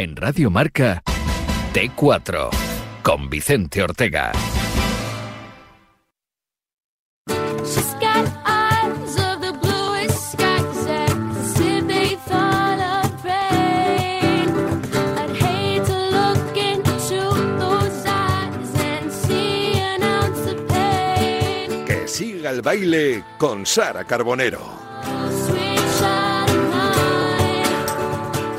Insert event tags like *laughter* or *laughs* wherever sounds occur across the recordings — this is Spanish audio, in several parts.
En Radio Marca, T4, con Vicente Ortega. Que siga el baile con Sara Carbonero.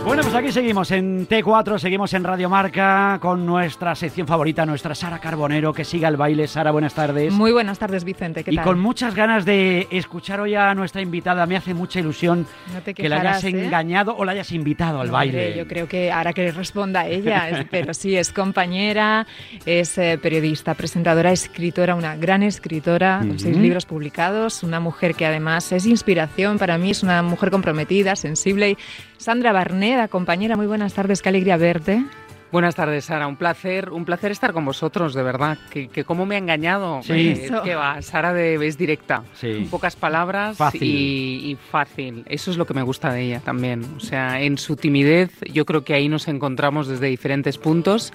Bueno, pues aquí seguimos en T4, seguimos en Radio Marca con nuestra sección favorita, nuestra Sara Carbonero, que siga el baile. Sara, buenas tardes. Muy buenas tardes, Vicente. ¿Qué y tal? con muchas ganas de escuchar hoy a nuestra invitada. Me hace mucha ilusión No te que la hayas quejarás, ¿eh? engañado o la hayas invitado al No, baile. hombre, yo creo que ahora que responda ella, *laughs* pero sí, es compañera, es eh, periodista, presentadora, escritora, una gran escritora, con seis libros publicados, una mujer que además es inspiración para mí, es una mujer comprometida, sensible. Y Sandra Barneda, compañera, muy buenas tardes, qué alegría verte. Buenas tardes, Sara. Un placer, un placer estar con vosotros, de verdad. Que, que cómo me ha engañado. Sí. Eh, que va, Sara de, es directa. Sí. Pocas palabras Fácil. Y, y fácil. Eso es lo que me gusta de ella también. O sea, en su timidez, yo creo que ahí nos encontramos desde diferentes puntos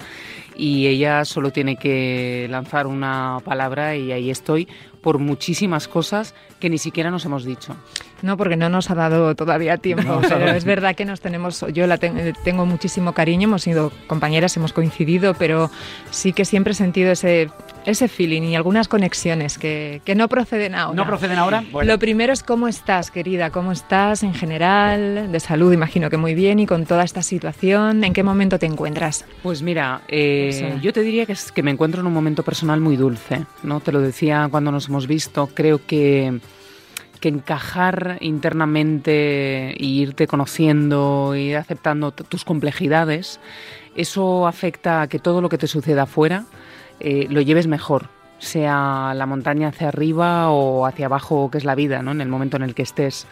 y ella solo tiene que lanzar una palabra y ahí estoy por muchísimas cosas que ni siquiera nos hemos dicho. No, porque no nos ha dado todavía tiempo, pero es verdad que nos tenemos, yo la ten- tengo muchísimo cariño, hemos sido compañeras, hemos coincidido, pero sí que siempre he sentido ese, ese feeling y algunas conexiones que, que no proceden ahora. ¿No proceden ahora? Bueno, Lo primero es cómo estás, querida, cómo estás en general, de salud, imagino que muy bien, y con toda esta situación, ¿en qué momento te encuentras? Pues mira, eh, O sea. yo te diría que, es, que me encuentro en un momento personal muy dulce, ¿no? Te lo decía cuando nos hemos visto, creo que, que encajar internamente e irte conociendo, ir aceptando tus complejidades, eso afecta a que todo lo que te suceda afuera eh, lo lleves mejor, sea la montaña hacia arriba o hacia abajo, que es la vida, ¿no? En el momento en el que estés.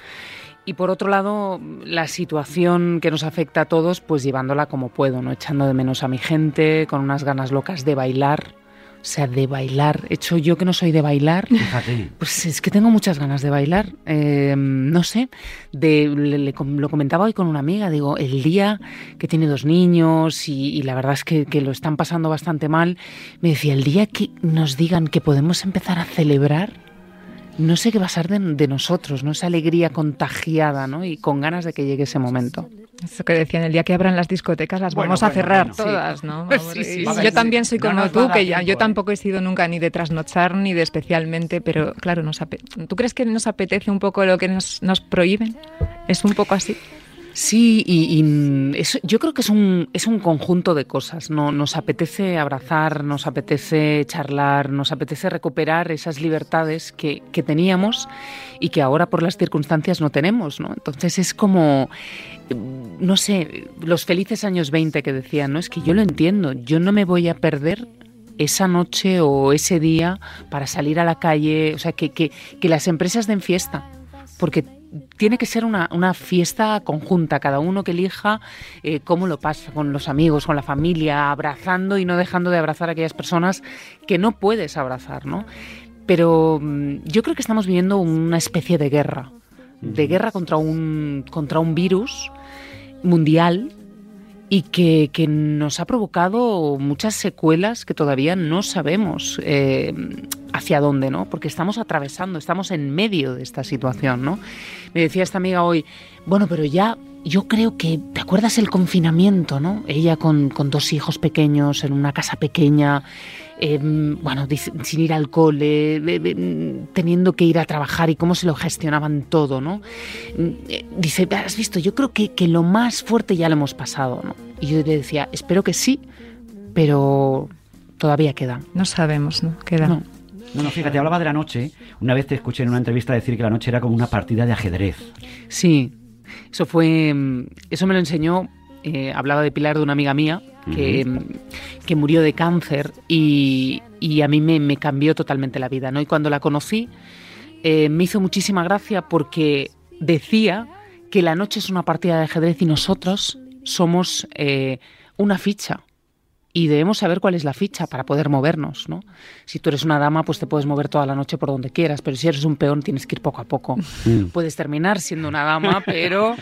Y por otro lado, la situación que nos afecta a todos, pues llevándola como puedo, ¿no? Echando de menos a mi gente, con unas ganas locas de bailar. O sea, de bailar. Hecho yo que no soy de bailar, fíjate. pues es que tengo muchas ganas de bailar. Eh, no sé, de, le- le lo comentaba hoy con una amiga, digo, el día que tiene dos niños y, y la verdad es que, que lo están pasando bastante mal, me decía, el día que nos digan que podemos empezar a celebrar, no sé qué va a ser de, de nosotros, ¿no? Esa alegría contagiada, ¿no? Y con ganas de que llegue ese momento. Eso que decían, el día que abran las discotecas las Bueno, vamos a bueno, cerrar bueno, sí. todas, ¿no? *laughs* Sí, Hombre, sí, sí, yo también soy No como a tú, que ya, yo ¿eh? tampoco he sido nunca ni de trasnochar ni de especialmente, pero claro, nos ¿tú crees que nos apetece un poco lo que nos, nos prohíben? ¿Es un poco así? Sí, y, y, mm, yo creo que es un, es un conjunto de cosas. ¿no? Nos apetece abrazar, nos apetece charlar, nos apetece recuperar esas libertades que, que teníamos y que ahora por las circunstancias no tenemos. ¿no? Entonces es como, eh, no sé, los felices años 20 que decían, ¿no? es que yo lo entiendo, yo no me voy a perder esa noche o ese día para salir a la calle, o sea, que, que, que las empresas den fiesta, porque tiene que ser una, una fiesta conjunta, cada uno que elija eh, cómo lo pasa con los amigos, con la familia, abrazando y no dejando de abrazar a aquellas personas que no puedes abrazar, ¿no? Pero mm, yo creo que estamos viviendo una especie de guerra, de guerra contra un, contra un virus mundial y que, que nos ha provocado muchas secuelas que todavía no sabemos eh, hacia dónde, ¿no? Porque estamos atravesando, estamos en medio de esta situación, ¿no? Me decía esta amiga hoy, bueno, pero ya yo creo que, ¿te acuerdas el confinamiento, no? Ella con, con dos hijos pequeños en una casa pequeña, eh, bueno, sin ir al cole, de- de- teniendo que ir a trabajar y cómo se lo gestionaban todo, ¿no? Mm, eh, Dice, has visto, yo creo que, que lo más fuerte ya lo hemos pasado, ¿no? Y yo le decía, espero que sí, pero todavía queda. No sabemos, ¿no? Queda. No. No, no, fíjate, hablaba de la noche. Una vez te escuché en una entrevista decir que la noche era como una partida de ajedrez. Sí, eso fue, mm, eso me lo enseñó, eh, hablaba de Pilar, de una amiga mía, que, mm, que murió de cáncer y, y a mí me, me cambió totalmente la vida, ¿no? Y cuando la conocí, eh, me hizo muchísima gracia porque decía que la noche es una partida de ajedrez y nosotros somos eh, una ficha. Y debemos saber cuál es la ficha para poder movernos, ¿no? Si tú eres una dama, pues te puedes mover toda la noche por donde quieras, pero si eres un peón tienes que ir poco a poco. Mm. Puedes terminar siendo una dama, *laughs* pero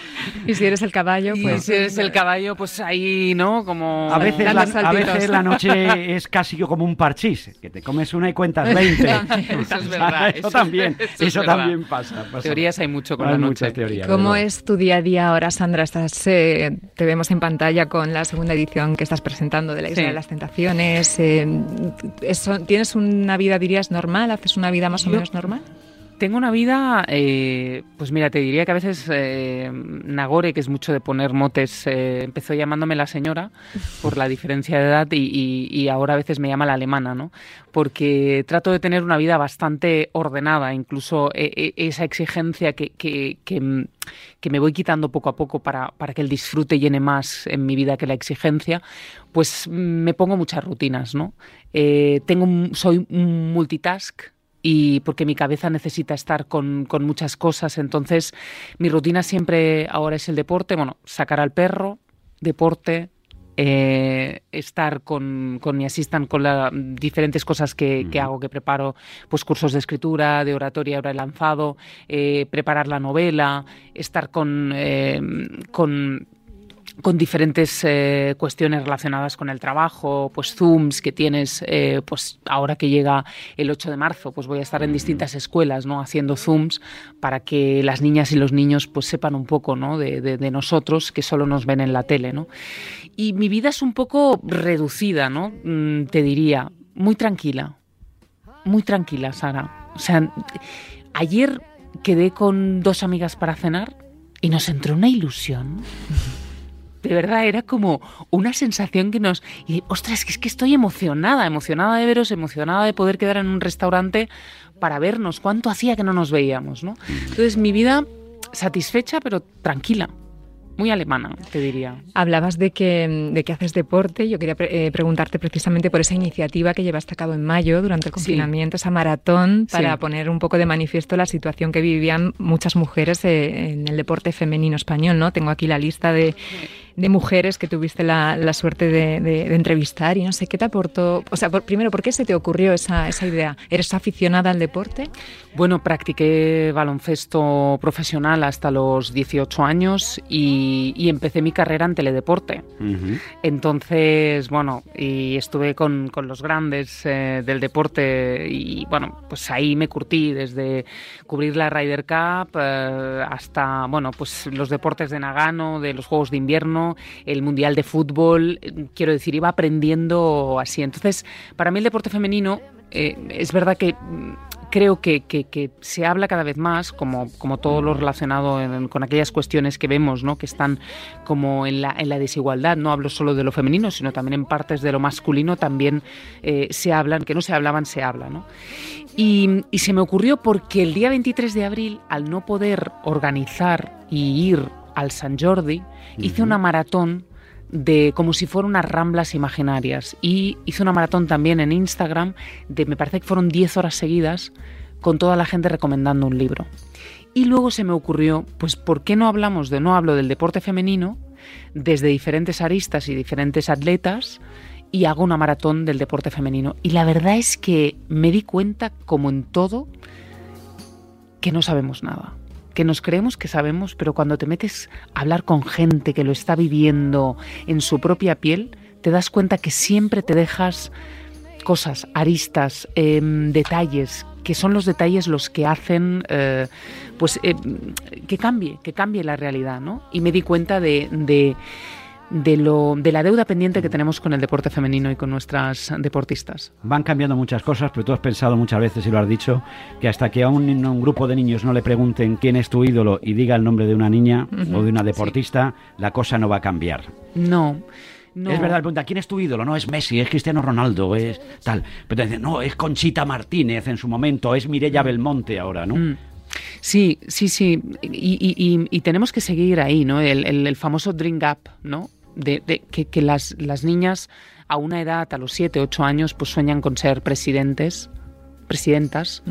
Y si eres el caballo, y pues si eres el caballo, pues ahí, ¿no? Como A veces, la, a veces la noche es casi como un parchís, que te comes una y cuentas *laughs* 20. Eso es *laughs* verdad, Eso, eso- también, eso eso, también pasa. pasa. teorías hay mucho con Hay la noche. teorías, ¿Cómo ¿verdad? es tu día a día ahora, Sandra? Estás, eh, te vemos en pantalla con la segunda edición que estás presentando de la Isla Sí. las Tentaciones. eh, eso- ¿Tienes una vida, dirías, normal? ¿Haces una vida más o menos normal? Tengo una vida, eh, pues mira, te diría que a veces eh, Nagore, que es mucho de poner motes, eh, empezó llamándome la señora por la diferencia de edad y, ahora a veces me llama la alemana, ¿no? Porque trato de tener una vida bastante ordenada, incluso esa exigencia que, que- que, me voy quitando poco a poco para, para que el disfrute llene más en mi vida que la exigencia, pues me pongo muchas rutinas, ¿no? Tengo, soy un multitask, y porque mi cabeza necesita estar con, con muchas cosas. Entonces, mi rutina siempre ahora es el deporte, bueno, sacar al perro, deporte, eh, estar con, con mi assistant con las diferentes cosas que, que hago, que preparo, pues cursos de escritura, de oratoria, ahora he lanzado, eh, preparar la novela, estar con, eh, con con diferentes eh, cuestiones relacionadas con el trabajo, pues Zooms que tienes, eh, pues ahora que llega el 8 de marzo, pues voy a estar en distintas escuelas, ¿no? Haciendo Zooms para que las niñas y los niños pues sepan un poco, ¿no? De, nosotros que solo nos ven en la tele, ¿no? Y mi vida es un poco reducida, ¿no? Mm, te diría, muy tranquila, muy tranquila, Sara. O sea, ayer quedé con dos amigas para cenar y nos entró una ilusión. De verdad, era como una sensación que nos... Y, ostras, que es que estoy emocionada, emocionada de veros, emocionada de poder quedar en un restaurante para vernos. ¿Cuánto hacía que no nos veíamos, no? Entonces, mi vida satisfecha, pero tranquila. Muy alemana, te diría. Hablabas de que, de que haces deporte. Yo quería pre- eh, preguntarte precisamente por esa iniciativa que llevaste a cabo en mayo durante el Sí. confinamiento, esa maratón, para Sí. poner un poco de manifiesto la situación que vivían muchas mujeres eh, en el deporte femenino español. ¿no? Tengo aquí la lista de, de mujeres que tuviste la, la suerte de, de- de entrevistar y no sé qué te aportó. O sea, por- primero, ¿por qué se te ocurrió esa, esa idea? ¿Eres aficionada al deporte? Bueno, practiqué baloncesto profesional hasta los 18 años y, y empecé mi carrera en teledeporte. Entonces, bueno, y estuve con, con los grandes eh, del deporte y bueno, pues ahí me curtí desde cubrir la Ryder Cup eh, hasta, bueno, pues los deportes de Nagano, de los Juegos de Invierno, el Mundial de Fútbol, quiero decir, iba aprendiendo así. Entonces, para mí el deporte femenino eh, es verdad que creo que, que- que se habla cada vez más, como, como todo lo relacionado en- con aquellas cuestiones que vemos, ¿no? que están como en la, en la desigualdad. No hablo solo de lo femenino, sino también en partes de lo masculino también eh, se hablan, que no se hablaban, se habla. ¿no? Y, y se me ocurrió porque el día 23 de abril, al no poder organizar y ir al San Jordi, hice una maratón de como si fueran unas ramblas imaginarias y hice una maratón también en Instagram de me parece que fueron 10 horas seguidas con toda la gente recomendando un libro. Y luego se me ocurrió, pues ¿por qué no hablamos de no hablo del deporte femenino desde diferentes aristas y diferentes atletas y hago una maratón del deporte femenino? Y la verdad es que me di cuenta como en todo que no sabemos nada que nos creemos que sabemos, pero cuando te metes a hablar con gente que lo está viviendo en su propia piel, te das cuenta que siempre te dejas cosas, aristas, em, detalles, que son los detalles los que hacen eh, pues eh, que cambie, que cambie la realidad, ¿no? Y me di cuenta de, de, de lo, de la deuda pendiente que tenemos con el deporte femenino y con nuestras deportistas. Van cambiando muchas cosas, pero tú has pensado muchas veces, y lo has dicho, que hasta que a un, grupo de niños no le pregunten quién es tu ídolo y diga el nombre de una niña o de una deportista, la cosa no va a cambiar. No. no. Es verdad, pregunta, ¿quién es tu ídolo? No, es Messi, es Cristiano Ronaldo, es tal. Pero te dicen, no, es Conchita Martínez en su momento, es Mirella Belmonte ahora, ¿no? Mm. Sí, sí, sí. Y, y- y- y tenemos que seguir ahí, ¿no? El, el- el famoso Dream Gap, ¿no? De, de- que, que las, las niñas a una edad, a los 7, 8 años, pues sueñan con ser presidentes, presidentas.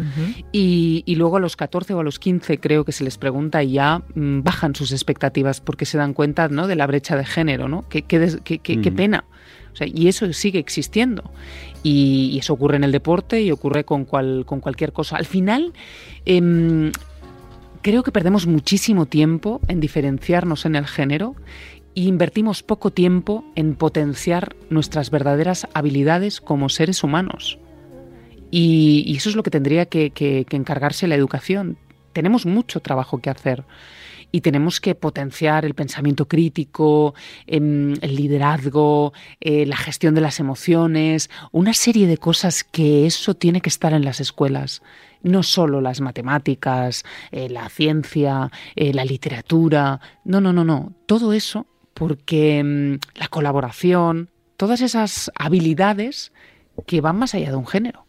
Y, y luego a los 14 o a los 15 creo que se les pregunta y ya mm, bajan sus expectativas porque se dan cuenta ¿no? de la brecha de género, ¿no? Qué, qué des- qué- qué- pena. O sea, y eso sigue existiendo. Y, y eso ocurre en el deporte y ocurre con, cual, con cualquier cosa. Al final, em, creo que perdemos muchísimo tiempo en diferenciarnos en el género e invertimos poco tiempo en potenciar nuestras verdaderas habilidades como seres humanos. Y, y eso es lo que tendría que, que- que encargarse la educación. Tenemos mucho trabajo que hacer y tenemos que potenciar el pensamiento crítico, em, el liderazgo, eh, la gestión de las emociones, una serie de cosas que eso tiene que estar en las escuelas. No solo las matemáticas, eh, la ciencia, eh, la literatura. No, no, no, no. Todo eso porque em, la colaboración, todas esas habilidades que van más allá de un género.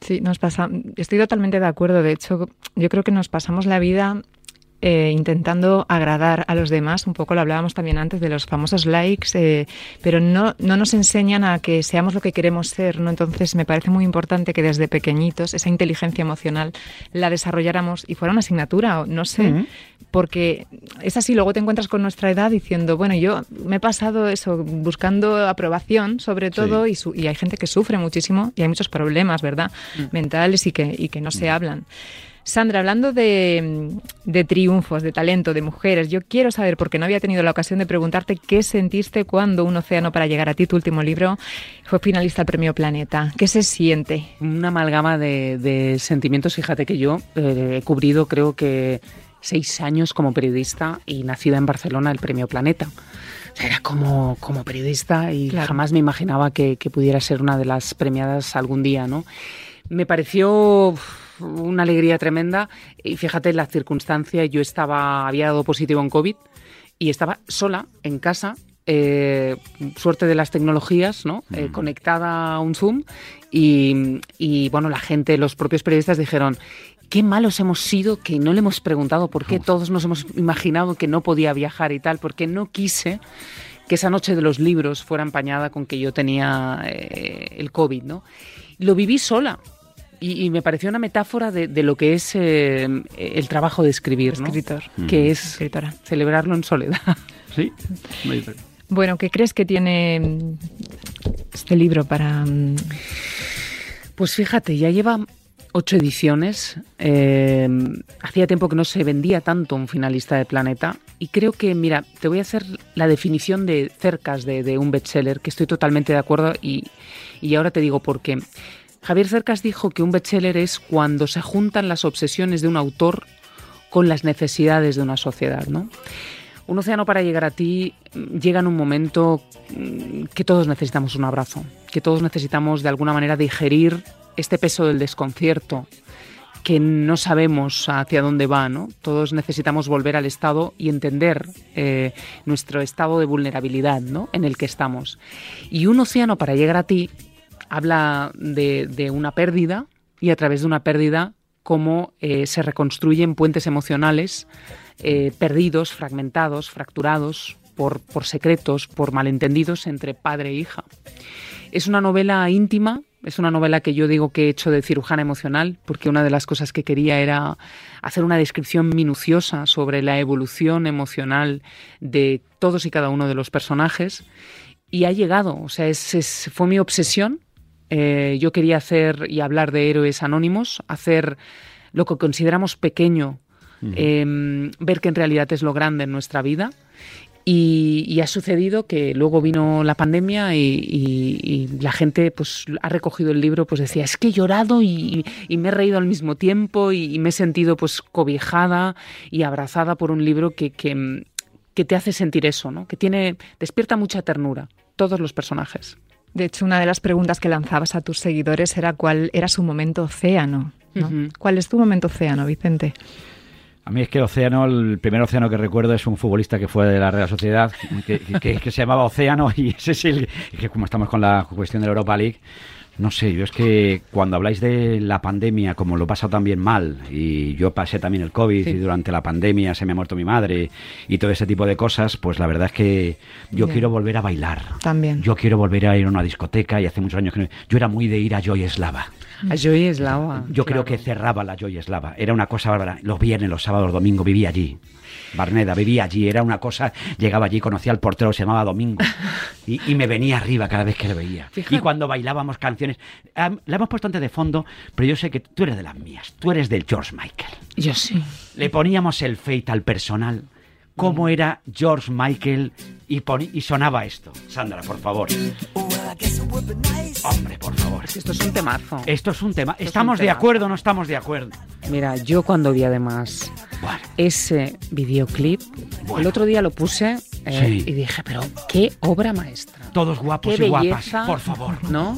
Sí, nos pasa, estoy totalmente de acuerdo. De hecho, yo creo que nos pasamos la vida eh, intentando agradar a los demás. Un poco lo hablábamos también antes de los famosos likes, eh, pero no, no nos enseñan a que seamos lo que queremos ser. ¿no? Entonces, me parece muy importante que desde pequeñitos esa inteligencia emocional la desarrolláramos y fuera una asignatura, no sé. Porque es así, luego te encuentras con nuestra edad diciendo, bueno, yo me he pasado eso, buscando aprobación sobre todo, y, su- y hay gente que sufre muchísimo y hay muchos problemas, ¿verdad? Mentales y que, y que no se hablan. Sandra, hablando de, de triunfos, de talento, de mujeres, yo quiero saber, porque no había tenido la ocasión de preguntarte, qué sentiste cuando Un Océano para llegar a ti, tu último libro, fue finalista al Premio Planeta. ¿Qué se siente? Una amalgama de, de sentimientos. Fíjate que yo eh, he cubrido, creo que seis años como periodista y nacida en Barcelona el Premio Planeta. Era como, como periodista y Claro. jamás me imaginaba que, que pudiera ser una de las premiadas algún día, ¿no? Me pareció una alegría tremenda y fíjate la circunstancia, yo estaba, había dado positivo en COVID y estaba sola en casa, eh, suerte de las tecnologías, ¿no? Eh, conectada a un Zoom y, y, bueno, la gente, los propios periodistas dijeron, qué malos hemos sido que no le hemos preguntado por qué todos nos hemos imaginado que no podía viajar y tal, porque no quise que esa noche de los libros fuera empañada con que yo tenía eh, el COVID, ¿no? Lo viví sola. Y, y me pareció una metáfora de, de lo que es eh, el trabajo de escribir, ¿no? Escritor. Que es Escritora. celebrarlo en soledad. Sí. Bueno, ¿qué crees que tiene mm, este libro para... mm, Pues fíjate, ya lleva ocho ediciones. eh, hacía tiempo que no se vendía tanto un finalista de Planeta. Y creo que, mira, te voy a hacer la definición de cercas de, de un bestseller, que estoy totalmente de acuerdo y, y ahora te digo por qué. Javier Cercas dijo que un bestseller es cuando se juntan las obsesiones de un autor con las necesidades de una sociedad, ¿no? Un océano para llegar a ti mm, llega en un momento mm, que todos necesitamos un abrazo, que todos necesitamos de alguna manera digerir este peso del desconcierto, que no sabemos hacia dónde va. Todos necesitamos volver al estado y entender eh, nuestro estado de vulnerabilidad. En el que estamos. Y un océano para llegar a ti habla de, una pérdida y a través de una pérdida cómo eh, se reconstruyen puentes emocionales eh, perdidos, fragmentados, fracturados por, secretos, por malentendidos entre padre e hija. Es una novela íntima, es una novela que yo digo que he hecho de cirujana emocional, porque una de las cosas que quería era hacer una descripción minuciosa sobre la evolución emocional de todos y cada uno de los personajes. Y ha llegado, o sea, fue mi obsesión. Eh, yo quería hacer y hablar de héroes anónimos, hacer lo que consideramos pequeño, eh, ver que en realidad es lo grande en nuestra vida. Y, y ha sucedido que luego vino la pandemia y, y- y la gente pues ha recogido el libro, pues decía, es que he llorado y, me he reído al mismo tiempo y, y me he sentido pues cobijada y abrazada por un libro que, que, que te hace sentir eso, ¿no? Que tiene, despierta mucha ternura, todos los personajes. De hecho, una de las preguntas que lanzabas a tus seguidores era cuál era su momento océano. ¿no? ¿Cuál es tu momento océano, Vicente? A mí es que Océano, el primer Océano que recuerdo es un futbolista que fue de la Real Sociedad, que, que- que se llamaba Océano *laughs* y ese es el que como estamos con la cuestión de la Europa League, no sé, yo es que cuando habláis de la pandemia, como lo he pasado también mal, y yo pasé también el COVID, Sí. y durante la pandemia se me ha muerto mi madre, y todo ese tipo de cosas, pues la verdad es que yo quiero volver a bailar. También. Yo quiero volver a ir a una discoteca, y hace muchos años que no... Yo era muy de ir a Joy Eslava. A Joy Eslava. Yo creo que cerraba la Joy Eslava. Era una cosa bárbara. Los viernes, los sábados, los domingos vivía allí. Barneda vivía allí. Era una cosa. Llegaba allí, conocía al portero, se llamaba Domingo. *laughs* Y, y me venía arriba cada vez que lo veía. Fíjate. Y cuando bailábamos canciones, am, la hemos puesto antes de fondo, pero yo sé que tú eres de las mías, tú eres del George Michael. Yo sí. Le poníamos el fate al personal. ¿Cómo era George Michael? Y, y sonaba esto. Sandra, por favor. Hombre, por favor. Esto es un temazo. Esto es un tema. un ¿Estamos de acuerdo o no estamos de acuerdo? Mira, yo cuando vi además Bueno, ese videoclip, Bueno. el otro día lo puse eh, Sí. y dije, pero qué obra maestra. todos guapos Qué y guapas, por favor. ¿no?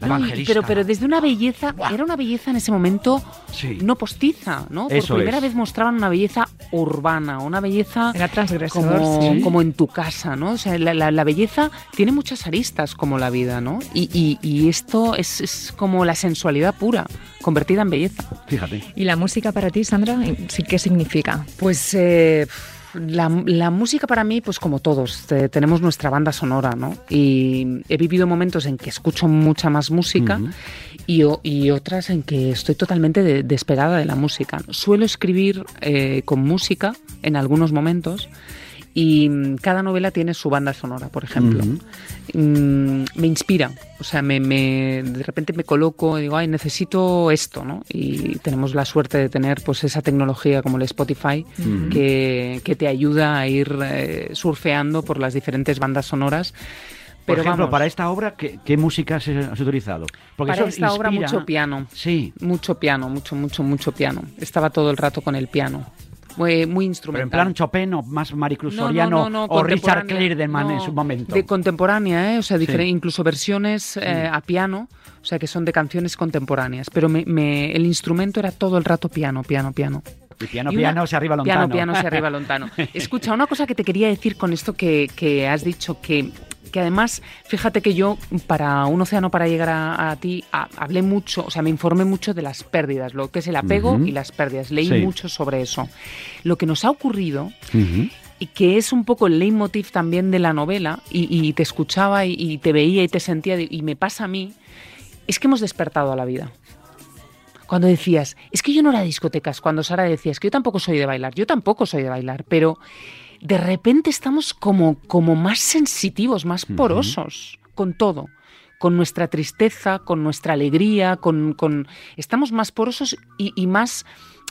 La No, y- evangelista. pero, pero desde una belleza, era una belleza en ese momento Sí. no postiza, ¿no? Por primera es. vez mostraban una belleza urbana, una belleza Era transgresor, como, sí. como en tu casa, ¿no? O sea, la, la- la belleza tiene muchas aristas como la vida, ¿no? Y, y- y esto es, es como la sensualidad pura, convertida en belleza. Fíjate. ¿Y la música para ti, Sandra, sí, qué significa? Pues eh, la, la música para mí, pues como todos, tenemos nuestra banda sonora, ¿no? Y he vivido momentos en que escucho mucha más música y, y otras en que estoy totalmente de- despegada de la música. Suelo escribir eh, con música en algunos momentos y mm, cada novela tiene su banda sonora, por ejemplo. Mm, me inspira, o sea, me, me- de repente me coloco y digo, ay, necesito esto, ¿no? Y tenemos la suerte de tener pues esa tecnología como el Spotify que, que te ayuda a ir eh, surfeando por las diferentes bandas sonoras. Por Pero ejemplo, vamos, para esta obra, ¿qué, qué música has, has utilizado? Porque para eso esta obra mucho piano. Sí, Mucho piano, mucho, mucho, mucho piano. Estaba todo el rato con el piano. Muy, muy pero instrumental. en plan Chopin o más Maricruz No, no, Soriano no, no, o Richard. Clayderman en su momento. De contemporánea, ¿eh? o sea, Sí. incluso versiones eh, a piano, o sea, que son de canciones contemporáneas. Pero me, me- el instrumento era todo el rato piano, piano, piano. Y piano, Y una- piano, se arriba lontano. Piano, piano, se arriba lontano. *laughs* Escucha, una cosa que te quería decir con esto que, que has dicho, que, que además, fíjate que yo, para Un océano para llegar a, a ti, a- hablé mucho, o sea, me informé mucho de las pérdidas, lo que es el apego y las pérdidas. Leí Sí. mucho sobre eso. Lo que nos ha ocurrido y que es un poco el leitmotiv también de la novela, y, y te escuchaba y, y te veía y te sentía, y me pasa a mí, es que hemos despertado a la vida. Cuando decías, es que yo no era de discotecas, cuando Sara decía, es que yo tampoco soy de bailar, yo tampoco soy de bailar, pero de repente estamos como, como más sensitivos, más porosos con todo, con nuestra tristeza, con nuestra alegría, con, con- estamos más porosos y, y más,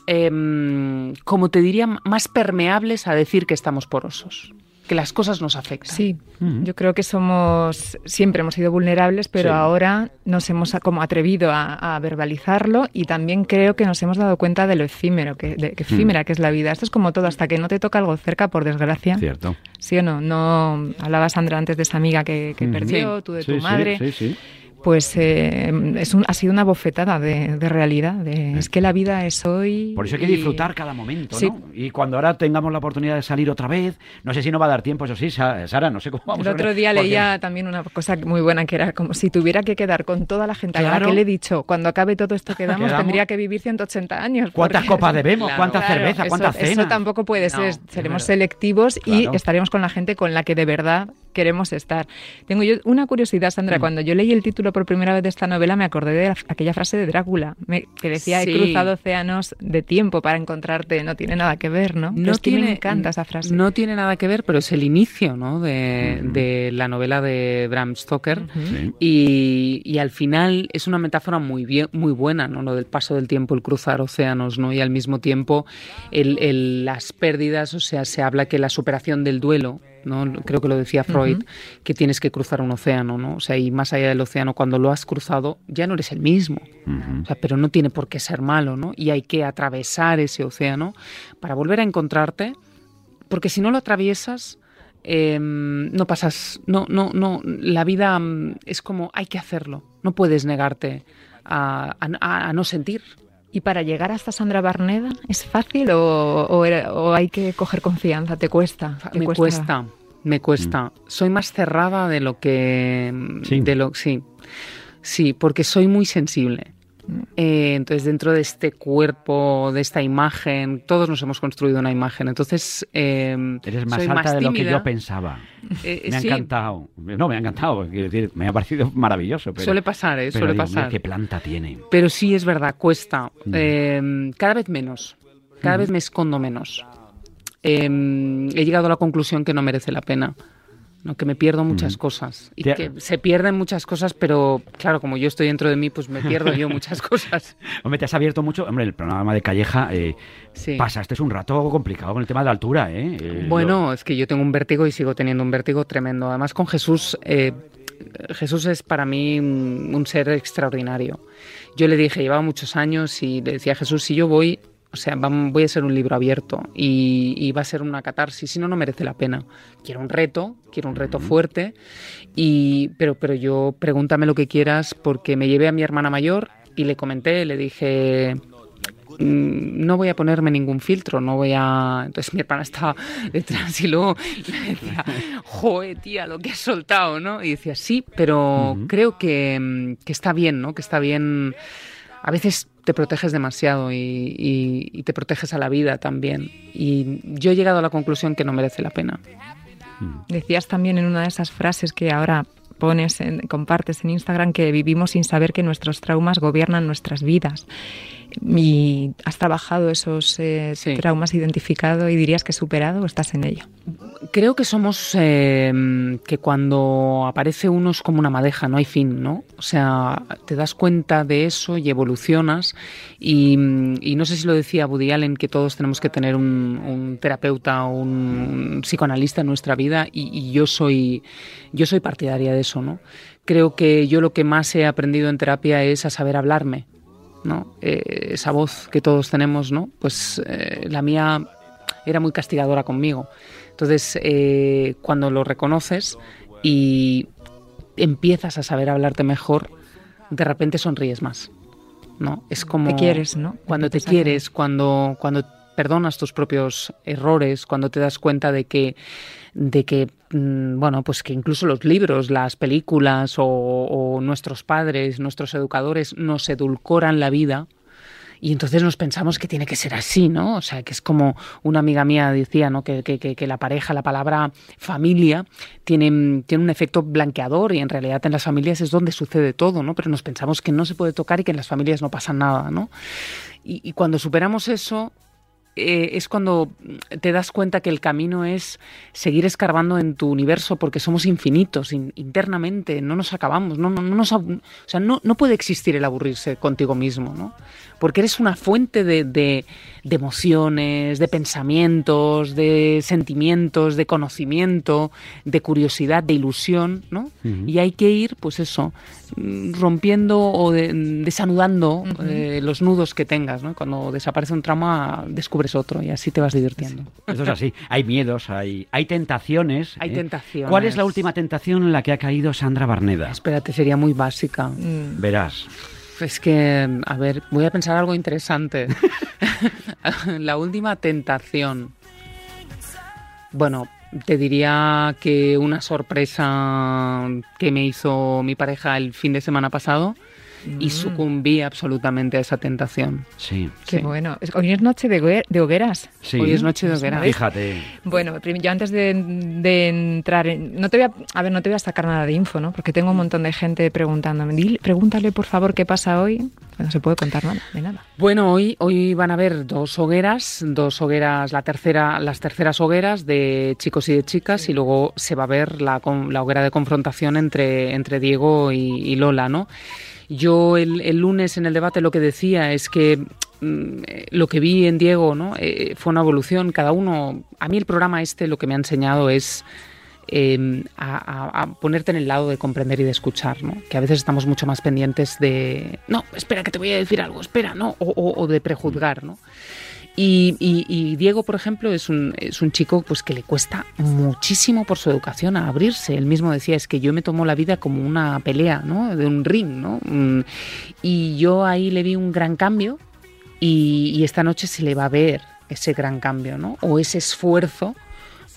em, como te diría, más permeables a decir que estamos porosos, que las cosas nos afectan. Sí, Ujú. yo creo que somos, siempre hemos sido vulnerables, pero Sí. ahora nos hemos como atrevido a, a verbalizarlo y también creo que nos hemos dado cuenta de lo efímero, que, de, que efímera que es la vida. Esto es como todo, hasta que no te toca algo cerca, por desgracia. Cierto. ¿Sí o no? No hablaba Sandra antes de esa amiga que, que Ujú. perdió, tú de Sí, tu sí, madre. Sí, sí. Pues eh, es un- ha sido una bofetada de, de realidad. de- es que la vida es hoy. Por eso hay que y- disfrutar cada momento, Sí. ¿no? Y cuando ahora tengamos la oportunidad de salir otra vez, no sé si no va a dar tiempo, eso sí, Sa- Sara, no sé cómo vamos El a otro ver, día porque- leía también una cosa muy buena que era como si tuviera que quedar con toda la gente a la Claro. que le he dicho, cuando acabe todo esto que damos, Quedamos. tendría que vivir 180 años. ¿Cuántas porque- copas bebemos? *laughs* Claro. ¿Cuánta Claro, cerveza? eso- ¿Cuántas cenas? Eso tampoco puede ser. Seremos selectivos Claro. y estaremos con la gente con la que de verdad queremos estar. Tengo yo una curiosidad, Mm. Sandra. Cuando yo leí el título por primera vez de esta novela, me acordé de la- aquella frase de Drácula, me- que decía, Sí. he cruzado océanos de tiempo para encontrarte. No tiene nada que ver, ¿no? Pero es que me encanta esa frase. No tiene nada que ver, pero es el inicio ¿no? de, la novela de Bram Stoker. Y, y al final es una metáfora muy bien, muy buena, ¿no? Lo del paso del tiempo, el cruzar océanos, ¿no? Y al mismo tiempo el, el- las pérdidas, o sea, se habla que la superación del duelo, ¿no? Creo que lo decía Freud, que tienes que cruzar un océano, ¿no? O sea, y más allá del océano, cuando lo has cruzado, ya no eres el mismo. Ujú. O sea, pero no tiene por qué ser malo, ¿no? Y hay que atravesar ese océano para volver a encontrarte, porque si no lo atraviesas, eh, no pasas, no, no, no, la vida mm, es como hay que hacerlo, no puedes negarte a, a- a no sentir. ¿Y para llegar hasta Sandra Barneda es fácil o, o hay que coger confianza? ¿Te cuesta? ¿Te Me cuesta, me cuesta. Soy más cerrada de lo que, mm, Sí. de lo, sí, sí, porque soy muy sensible. Eh, entonces, dentro de este cuerpo, de esta imagen, todos nos hemos construido una imagen. Entonces, eh, Eres más soy alta de lo que yo pensaba. Eh, Me ha sí, encantado. No, me ha encantado. Quiero decir, me ha parecido maravilloso. Pero, suele pasar, ¿eh? pero suele digo, pasar. mira qué planta tiene. Pero sí es verdad, cuesta. Mm. Eh, cada vez menos. Cada vez me escondo menos. Eh, he llegado a la conclusión que no merece la pena. ¿No? que me pierdo muchas cosas y que se pierden muchas cosas, pero claro, como yo estoy dentro de mí, pues me pierdo yo muchas cosas. *laughs* Hombre, te has abierto mucho. Hombre, el programa de Calleja eh, Sí. pasaste un rato complicado con el tema de la altura, ¿eh? Eh, Bueno, es que yo tengo un vértigo y sigo teniendo un vértigo tremendo. Además, con Jesús, eh, Jesús es para mí un, un ser extraordinario. Yo le dije, llevaba muchos años y le decía a Jesús, si yo voy, o sea, voy a ser un libro abierto y, y va a ser una catarsis, si no, no merece la pena. Quiero un reto, quiero un reto fuerte, y, pero, pero yo pregúntame lo que quieras porque me llevé a mi hermana mayor y le comenté, le dije, "Mm, no voy a ponerme ningún filtro, no voy a... Entonces mi hermana estaba detrás y luego me decía, joe, tía, lo que has soltado, ¿no? Y decía, sí, pero creo que, que está bien, ¿no? Que está bien... A veces te proteges demasiado y, y- y te proteges a la vida también. Y yo he llegado a la conclusión que no merece la pena. Decías también en una de esas frases que ahora pones, en- compartes en Instagram, que vivimos sin saber que nuestros traumas gobiernan nuestras vidas. Y has trabajado esos eh, Sí. traumas, identificado y dirías que superado o estás en ello. Creo que somos eh, que cuando aparece uno es como una madeja, no hay fin, ¿no? O sea, te das cuenta de eso y evolucionas. Y, y no sé si lo decía Woody Allen, que todos tenemos que tener un, un terapeuta o un psicoanalista en nuestra vida, y, y yo soy yo soy partidaria de eso, ¿no? Creo que yo lo que más he aprendido en terapia es a saber hablarme, ¿no? Eh, esa voz que todos tenemos, ¿no? Pues eh, la mía era muy castigadora conmigo. Entonces, eh, cuando lo reconoces y empiezas a saber hablarte mejor, de repente sonríes más. ¿no? Es como Te quieres, ¿no? cuando te quieres, cuando, cuando perdonas tus propios errores, cuando te das cuenta de que, de que mm, bueno, pues que incluso los libros, las películas o, nuestros padres, nuestros educadores nos edulcoran la vida. Y entonces nos pensamos que tiene que ser así, ¿no? O sea, que es como una amiga mía decía, ¿no? Que, que- que- la pareja, la palabra familia, tiene, tiene un efecto blanqueador y en realidad en las familias es donde sucede todo, ¿no? Pero nos pensamos que no se puede tocar y que en las familias no pasa nada, ¿no? Y cuando superamos eso, eh, es cuando te das cuenta que el camino es seguir escarbando en tu universo porque somos infinitos in- internamente, no nos acabamos, no, no, no nos, ab- o sea, no, no puede existir el aburrirse contigo mismo, ¿no? Porque eres una fuente de, de- de emociones, de pensamientos, de sentimientos, de conocimiento, de curiosidad, de ilusión, ¿no? Y hay que ir, pues eso, rompiendo o de- desanudando eh, los nudos que tengas, ¿no? Cuando desaparece un trauma, descubres otro y así te vas divirtiendo. Esto es así. Hay miedos, hay, hay tentaciones. Hay ¿eh? tentaciones. ¿Cuál es la última tentación en la que ha caído Sandra Barneda? Espérate, sería muy básica. Mm, Verás. Es que, a ver, voy a pensar algo interesante. *laughs* *laughs* la última tentación. Bueno, te diría que una sorpresa que me hizo mi pareja el fin de semana pasado y sucumbí absolutamente a esa tentación. Sí. Qué Sí. bueno. Hoy es noche de, hogue- de hogueras. sí. Hoy es noche de hoguera. Fíjate. Bueno, yo antes de, de entrar en... No te voy a, a ver, no te voy a sacar nada de info, ¿no? Porque tengo un montón de gente preguntándome. Dile- pregúntale, por favor, qué pasa hoy. No se puede contar nada, de nada. Bueno, hoy, hoy van a haber dos hogueras, dos hogueras, la tercera, las terceras hogueras de chicos y de chicas, y luego se va a ver la, la hoguera de confrontación entre, entre Diego y, y Lola, ¿no? Yo el, el lunes en el debate lo que decía es que mm, lo que vi en Diego, ¿no? Eh, fue una evolución. Cada uno, a mí el programa este lo que me ha enseñado es a, a- a ponerte en el lado de comprender y de escuchar, ¿no? Que a veces estamos mucho más pendientes de, no, espera que te voy a decir algo, espera, ¿no? O, o- o de prejuzgar, ¿no? Y, y- y Diego, por ejemplo, es un, es un chico pues, que le cuesta muchísimo por su educación a abrirse. Él mismo decía, es que yo me tomo la vida como una pelea, ¿no? De un ring, ¿no? Mm, Y yo ahí le vi un gran cambio y, y esta noche se le va a ver ese gran cambio, ¿no? O ese esfuerzo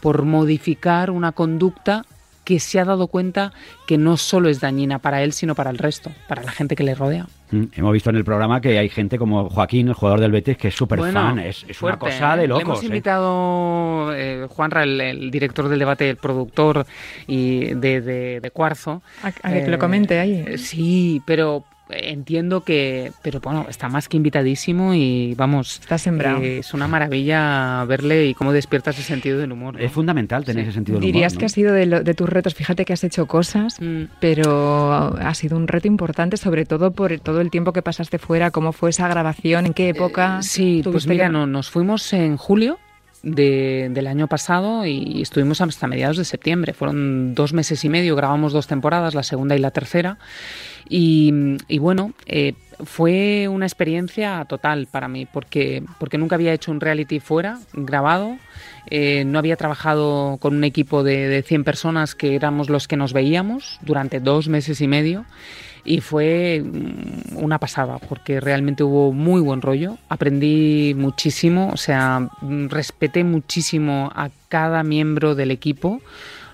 por modificar una conducta que se ha dado cuenta que no solo es dañina para él, sino para el resto, para la gente que le rodea. Mm, Hemos visto en el programa que hay gente como Joaquín, el jugador del Betis, que es súper fan. Es, es una cosa de ¿eh? Le locos. hemos ¿eh? invitado eh, Juanra, el, el director del debate, el productor y de, de- de Cuarzo. A, a que lo comente ahí. Sí, pero entiendo que, pero bueno, está más que invitadísimo y vamos, Está sembrado. eh, es una maravilla verle y cómo despierta ese sentido del humor. ¿no? Es fundamental tener Sí. ese sentido del humor. Dirías ¿no? que ha sido de, lo- de tus retos, fíjate que has hecho cosas, Mm. pero ha sido un reto importante, sobre todo por todo el tiempo que pasaste fuera, cómo fue esa grabación, en qué época. Eh, Sí, pues mira, que- no, nos fuimos en julio de- del año pasado y estuvimos hasta mediados de septiembre. Fueron dos meses y medio, grabamos dos temporadas, la segunda y la tercera. Y, y bueno, eh, fue una experiencia total para mí, porque, porque nunca había hecho un reality fuera, grabado. eh, no había trabajado con un equipo de, de 100 personas que éramos los que nos veíamos durante dos meses y medio. Y fue mm, una pasada, porque realmente hubo muy buen rollo. Aprendí muchísimo, o sea, mm, respeté muchísimo a cada miembro del equipo.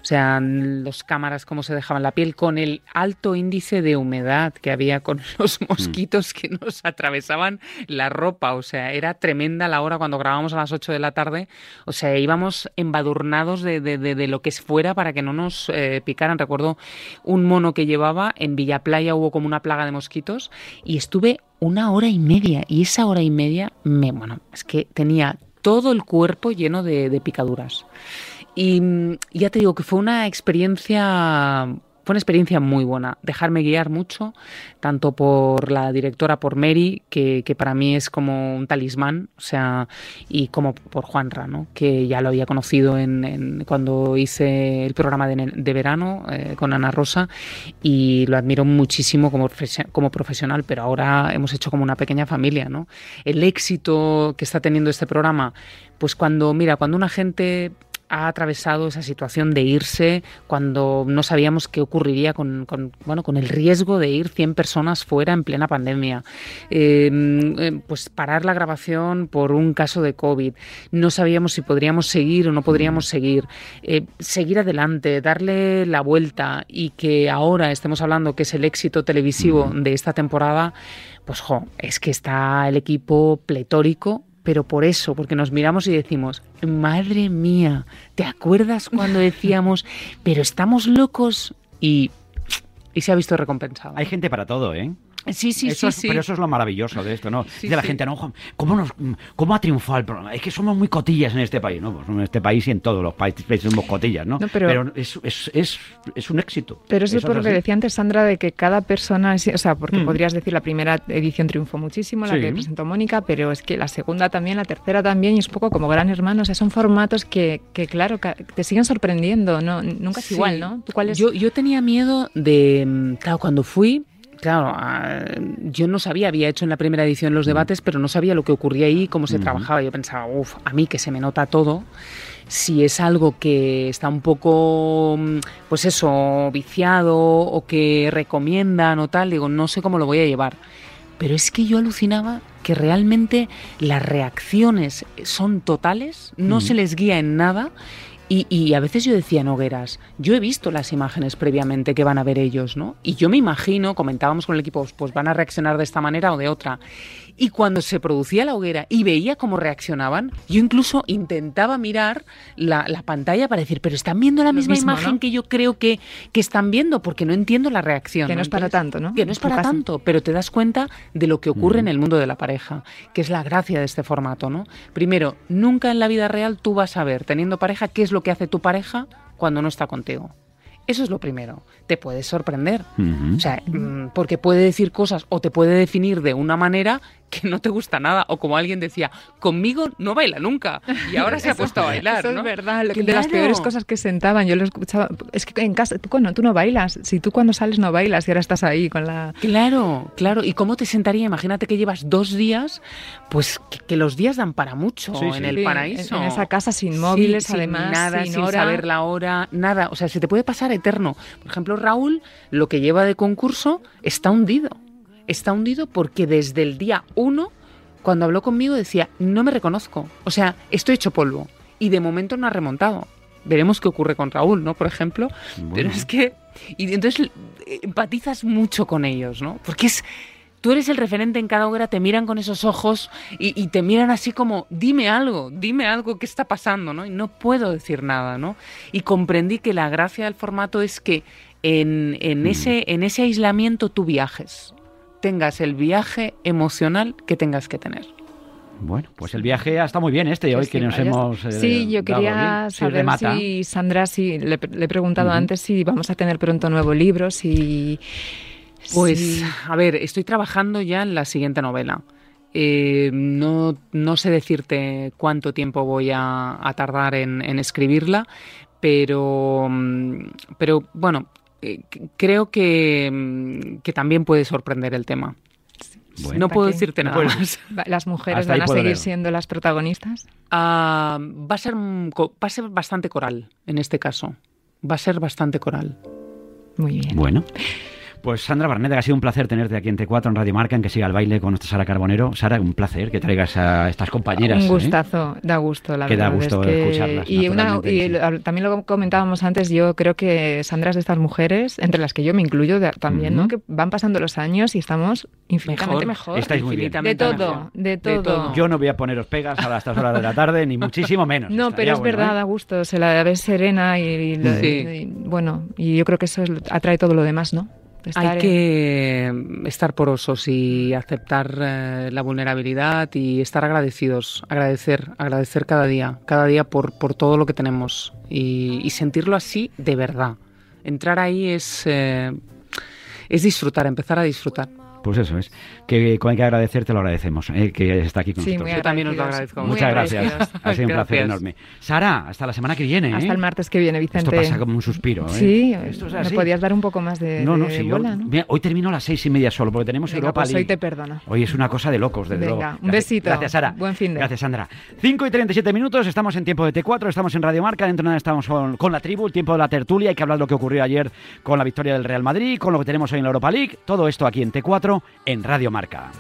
O sea, los cámaras, cómo se dejaban la piel, con el alto índice de humedad que había con *laughs* los mosquitos que nos atravesaban la ropa. O sea, era tremenda la hora cuando grabábamos a las 8 de la tarde. O sea, íbamos embadurnados de, de- de- de lo que fuera para que no nos eh, picaran. Recuerdo un mono que llevaba en Villa Playa, hubo como una plaga de mosquitos y estuve una hora y media. Y esa hora y media, me, bueno, es que tenía todo el cuerpo lleno de picaduras. Y ya te digo que fue una experiencia, fue una experiencia muy buena. Dejarme guiar mucho, tanto por la directora, por Mary, que, que para mí es como un talismán, o sea, y como por Juanra, ¿no? que ya lo había conocido en, cuando hice el programa de, de verano eh, con Ana Rosa y lo admiro muchísimo como, como profesional, pero ahora hemos hecho como una pequeña familia, ¿no? El éxito que está teniendo este programa, pues cuando, mira, cuando una gente ha atravesado esa situación de irse cuando no sabíamos qué ocurriría con, con, bueno, con el riesgo de ir 100 personas fuera en plena pandemia. Eh, eh, pues parar la grabación por un caso de COVID. No sabíamos si podríamos seguir o no podríamos seguir. Eh, seguir adelante, darle la vuelta y que ahora estemos hablando que es el éxito televisivo de esta temporada, pues jo, es que está el equipo pletórico pero por eso, porque nos miramos y decimos, madre mía, ¿te acuerdas cuando decíamos, pero estamos locos? Y, y se ha visto recompensado. Hay gente para todo, ¿eh? Sí, sí, Eso sí, es- sí. Pero eso es lo maravilloso de esto, ¿no? Sí, Dice la gente, no, ¿cómo, nos, ¿cómo ha triunfado el programa? Es que somos muy cotillas en este país, ¿no? Pues en este país y en todos los países somos cotillas, ¿no? No, pero- es, es, es, es un éxito. Pero eso es por lo que así. decía antes Sandra, de que cada persona, es- o sea, porque Mm. podrías decir la primera edición triunfó muchísimo, la que presentó Mónica, pero es que la segunda también, la tercera también, y es un poco como Gran Hermano, o sea, son formatos que, que claro, te siguen sorprendiendo, ¿no? Nunca es igual, ¿no? ¿Tú cuál? Yo, yo tenía miedo de, mm, claro, cuando fui, claro, ah, yo no sabía, había hecho en la primera edición los debates, pero no sabía lo que ocurría ahí, cómo se trabajaba. Yo pensaba, uff, a mí que se me nota todo. Si es algo que está un poco, mm, pues eso, viciado o que recomiendan o tal, digo, no sé cómo lo voy a llevar. Pero es que yo alucinaba que realmente las reacciones son totales, no se les guía en nada. Y, y a veces yo decía en hogueras, yo he visto las imágenes previamente que van a ver ellos, ¿no? Y yo me imagino, comentábamos con el equipo, pues van a reaccionar de esta manera o de otra. Y cuando se producía la hoguera y veía cómo reaccionaban, yo incluso intentaba mirar la, la pantalla para decir, pero están viendo la misma mismo, imagen ¿no? que yo creo que, que están viendo, porque no entiendo la reacción. que no es para Entonces, tanto, ¿no? que no es para tanto, pero te das cuenta de lo que ocurre en el mundo de la pareja, que es la gracia de este formato, ¿no? Primero, nunca en la vida real tú vas a ver, teniendo pareja, qué es lo que hace tu pareja cuando no está contigo. Eso es lo primero. Te puedes sorprender. O sea, mm, porque puede decir cosas o te puede definir de una manera que no te gusta nada. O como alguien decía, conmigo no baila nunca. Y ahora se ha puesto a bailar. Eso ¿no? es verdad, lo que- de las Claro. peores cosas que sentaban, yo lo escuchaba. Es que en casa, tú, cuando, tú no bailas, si tú cuando sales no bailas y ahora estás ahí con la... Claro, claro. ¿Y cómo te sentaría? Imagínate que llevas dos días, pues que, que los días dan para mucho Sí, sí. en el Sí, paraíso. en- en esa casa sin móviles, sin además, nada, sin sin hora. saber la hora, nada. O sea, se te puede pasar eterno. Por ejemplo, Raúl, lo que lleva de concurso está hundido. Está hundido porque desde el día uno, cuando habló conmigo, decía, no me reconozco. O sea, estoy hecho polvo. Y de momento no ha remontado. Veremos qué ocurre con Raúl, ¿no? Por ejemplo. Pero es que. Y entonces empatizas mucho con ellos, ¿no? Porque es. Tú eres el referente en cada hoguera, te miran con esos ojos y, y te miran así como, dime algo, dime algo, ¿qué está pasando? ¿no? Y no puedo decir nada, ¿no? Y comprendí que la gracia del formato es que en, en Mm. ese, en ese aislamiento tú viajes. Tengas el viaje emocional que tengas que tener. Bueno, pues el viaje está muy bien este hoy que nos hemos. eh, sí, yo dado quería. Sí, saber remata. si Sandra, si le, le he preguntado antes si vamos a tener pronto nuevo libro, si... Pues, a ver, estoy trabajando ya en la siguiente novela. Eh, no, no sé decirte cuánto tiempo voy a, a tardar en, en escribirla, pero, mm, pero bueno, eh, creo que, mm, que también puede sorprender el tema. Bueno. no puedo decirte nada más. ¿Las mujeres van a seguir leer. siendo las protagonistas? Ah, va, a ser, va a ser bastante coral en este caso. Va a ser bastante coral. Muy bien. Bueno. Pues Sandra Barneda, ha sido un placer tenerte aquí en T4 en Radio Marca, en que siga el baile con nuestra Sara Carbonero. Sara, un placer que traigas a estas compañeras. Un ¿eh? gustazo, da gusto, la Que da gusto es que- escucharlas, Y, una, y sí. también lo comentábamos antes, yo creo que Sandra es de estas mujeres, entre las que yo me incluyo de- también. ¿no? Que van pasando los años y estamos infinitamente Mejor. mejor. Estáis muy bien. De Infinitamente todo, mejor. de todo. Yo no voy a poneros pegas a estas horas de la tarde, ni muchísimo menos. No, Estaría pero es bueno, verdad, ¿eh? da gusto, se la ves serena y, y lo- Sí. y- bueno, y yo creo que eso es- atrae todo lo demás, ¿no? Estar Hay en- que estar porosos y aceptar eh, la vulnerabilidad y estar agradecidos, agradecer, agradecer cada día, cada día por, por todo lo que tenemos y, y sentirlo así de verdad. Entrar ahí es, eh, es disfrutar, empezar a disfrutar. Pues eso es. Que con hay que agradecerte, lo agradecemos, ¿eh? que está aquí con Sí, nosotros. Yo también os lo agradezco. Muchas gracias. Ha sido un placer enorme. Sara, hasta la semana que viene. ¿eh? Hasta el martes que viene, Vicente. Esto pasa como un suspiro. ¿eh? Sí, Esto es me así. podías dar un poco más de, No, no, de sí, yo- bola, ¿no? mira, hoy termino a las seis y media solo, porque tenemos Venga, Europa pues hoy League. te perdono. Hoy es una cosa de locos, desde Venga, luego. un besito. Gracias, Sara. Buen fin de. Gracias, Sandra. 5 y 37 minutos, estamos en tiempo de T4, estamos en Radio Marca, dentro de nada estamos con, con la tribu, el tiempo de la tertulia, hay que hablar de lo que ocurrió ayer con la victoria del Real Madrid, con lo que tenemos hoy en la Europa League, todo esto aquí en T4, en Radio Marca.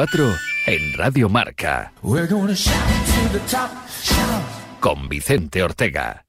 T4 en Radio Marca. Con Vicente Ortega.